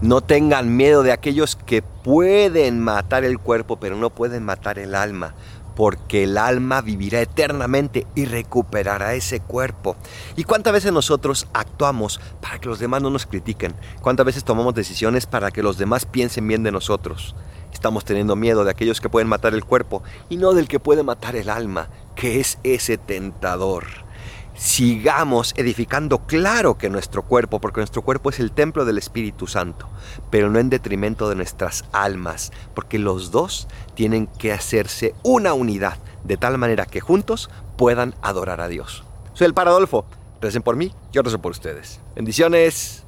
No tengan miedo de aquellos que pueden matar el cuerpo, pero no pueden matar el alma, porque el alma vivirá eternamente y recuperará ese cuerpo. ¿Y cuántas veces nosotros actuamos para que los demás no nos critiquen? ¿Cuántas veces tomamos decisiones para que los demás piensen bien de nosotros? Estamos teniendo miedo de aquellos que pueden matar el cuerpo y no del que puede matar el alma, que es ese tentador sigamos edificando claro que nuestro cuerpo, porque nuestro cuerpo es el templo del Espíritu Santo, pero no en detrimento de nuestras almas, porque los dos tienen que hacerse una unidad, de tal manera que juntos puedan adorar a Dios. Soy el Paradolfo, recen por mí, yo rezo por ustedes. Bendiciones.